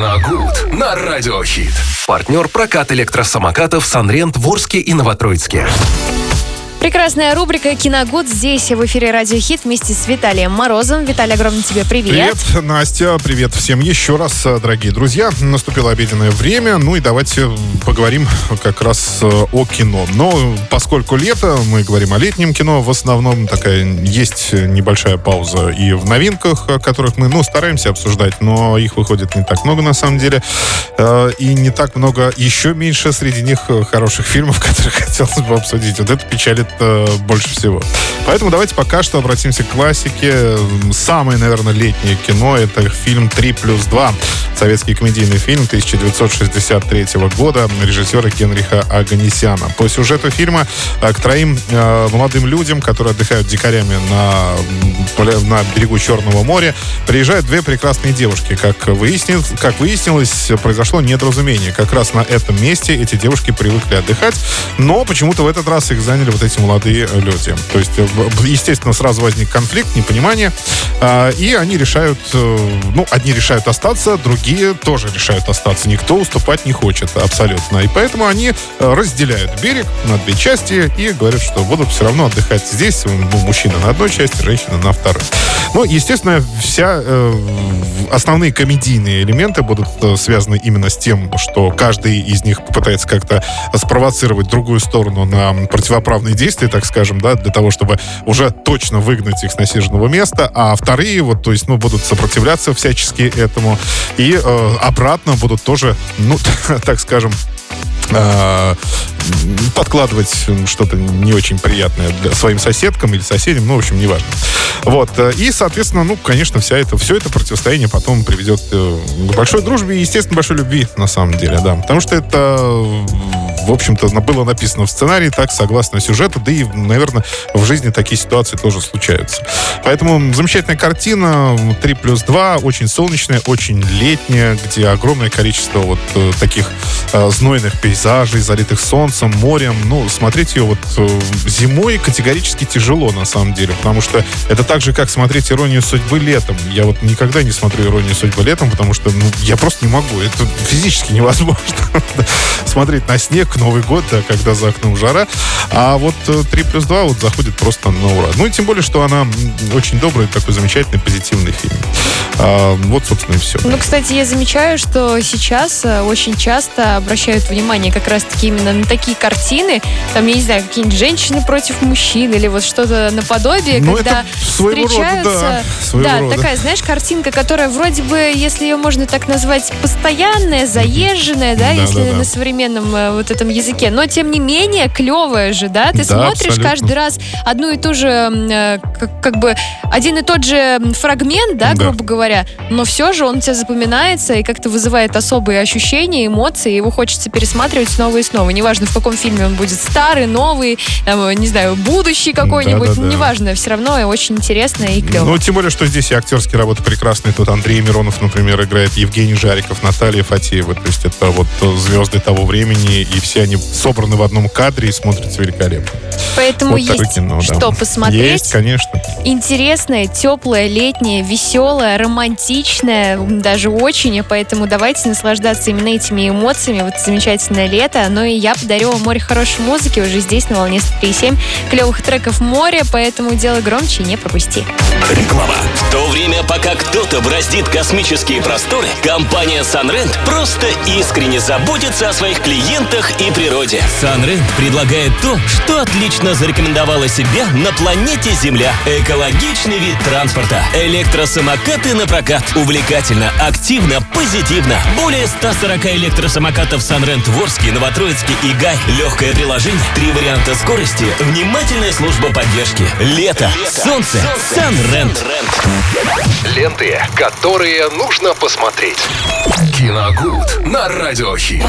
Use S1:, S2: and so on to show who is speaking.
S1: Киногуд на Радиохит. Партнер прокат электросамокатов Санрент в Орске и Новотроицке.
S2: Прекрасная рубрика «Киногуд» здесь, в эфире «Радио Хит» вместе с Виталием Морозом. Виталий, огромный тебе привет.
S3: Привет, Настя, привет всем еще раз, дорогие друзья. Наступило обеденное время, ну и давайте поговорим как раз э, о кино. Но поскольку лето, мы говорим о летнем кино, в основном такая есть небольшая пауза и в новинках, которых мы, ну, стараемся обсуждать, но их выходит не так много на самом деле. Э, и не так много, еще меньше среди них хороших фильмов, которые хотелось бы обсудить. Вот это печалит э, больше всего. Поэтому давайте пока что обратимся к классике. Самое, наверное, летнее кино — это фильм «3 плюс 2». Советский комедийный фильм 1963 года режиссера Генриха Аганесяна. По сюжету фильма э, к троим э, молодым людям, которые отдыхают дикарями на, на берегу Черного моря, приезжают две прекрасные девушки. Как выяснилось, как выяснилось, произошло недоразумение. Как раз на этом месте эти девушки привыкли отдыхать, но почему-то в этот раз их заняли вот эти молодые люди. То есть, э, естественно, сразу возник конфликт, непонимание, а, и они решают, э, ну, одни решают остаться, другие тоже решают остаться. Никто уступать не хочет абсолютно. И поэтому они э, разделяют берег на две части и говорят, что будут все равно отдыхать здесь. Мужчина на одной части, женщина на второй. Ну, естественно, вся основные комедийные элементы будут связаны именно с тем, что каждый из них попытается как-то спровоцировать другую сторону на противоправные действия, так скажем, да, для того, чтобы уже точно выгнать их с насиженного места, а вторые вот, то есть, ну, будут сопротивляться всячески этому. И э, обратно будут тоже, ну, так скажем, э, подкладывать что-то не очень приятное для своим соседкам или соседям, ну, в общем, неважно. Вот. Э, и, соответственно, ну, конечно, вся это, все это противостояние потом приведет э, к большой дружбе и, естественно, большой любви, на самом деле, да. Потому что это в общем-то, было написано в сценарии так, согласно сюжету, да и, наверное, в жизни такие ситуации тоже случаются. Поэтому замечательная картина, 3 плюс 2, очень солнечная, очень летняя, где огромное количество вот э, таких э, знойных пейзажей, залитых солнцем, морем. Ну, смотреть ее вот э, зимой категорически тяжело, на самом деле, потому что это так же, как смотреть «Иронию судьбы» летом. Я вот никогда не смотрю «Иронию судьбы» летом, потому что ну, я просто не могу. Это физически невозможно смотреть на снег, Новый год, да, когда за окном жара. А вот 3 плюс 2 вот заходит просто на ура. Ну и тем более, что она очень добрый, такой замечательный, позитивный фильм. А, вот, собственно, и все.
S2: Ну, кстати, я замечаю, что сейчас э, очень часто обращают внимание как раз-таки именно на такие картины. Там, я не знаю, какие-нибудь женщины против мужчин или вот что-то наподобие, ну, когда встречаются... Рода, да, да рода. такая, знаешь, картинка, которая вроде бы, если ее можно так назвать, постоянная, заезженная, да, да если да, да. на современном э, вот этом языке. Но, тем не менее, клевая же, да? Ты да, смотришь абсолютно. каждый раз одну и ту же, э, как, как бы, один и тот же фрагмент, да, да, грубо говоря, но все же он у тебя запоминается и как-то вызывает особые ощущения, эмоции, его хочется пересматривать снова и снова. Неважно, в каком фильме он будет старый, новый, там, не знаю, будущий какой-нибудь, да, да, да. неважно, все равно очень интересно и клево.
S3: Ну, тем более, что здесь и актерские работы прекрасные. Тут Андрей Миронов, например, играет Евгений Жариков, Наталья Фатеева. То есть это вот звезды того времени, и все они собраны в одном кадре и смотрятся великолепно.
S2: Поэтому вот есть кино, да. что посмотреть.
S3: Есть, конечно.
S2: Интересное, теплое, летнее, веселое, романтичное, даже очень. Поэтому давайте наслаждаться именно этими эмоциями. Вот замечательное лето. Ну и я подарю вам море хорошей музыки уже здесь, на волне 103.7. Клевых треков море, поэтому делай громче и не пропусти.
S1: Реклама. В то время, пока кто-то браздит космические просторы, компания Sunrent просто искренне заботится о своих клиентах и природе. Sunrent предлагает то, что отлично зарекомендовало себя на планете Земля. Экологичный вид транспорта. Электросамокаты на прокат. Увлекательно, активно, позитивно. Более 140 электросамокатов Sunrent в Орске, Новотроицке и Гай. Легкое приложение, три варианта скорости, внимательная служба поддержки. Лето, солнце, Sunrent. Ленты, которые нужно посмотреть. Киногуд на радиохит.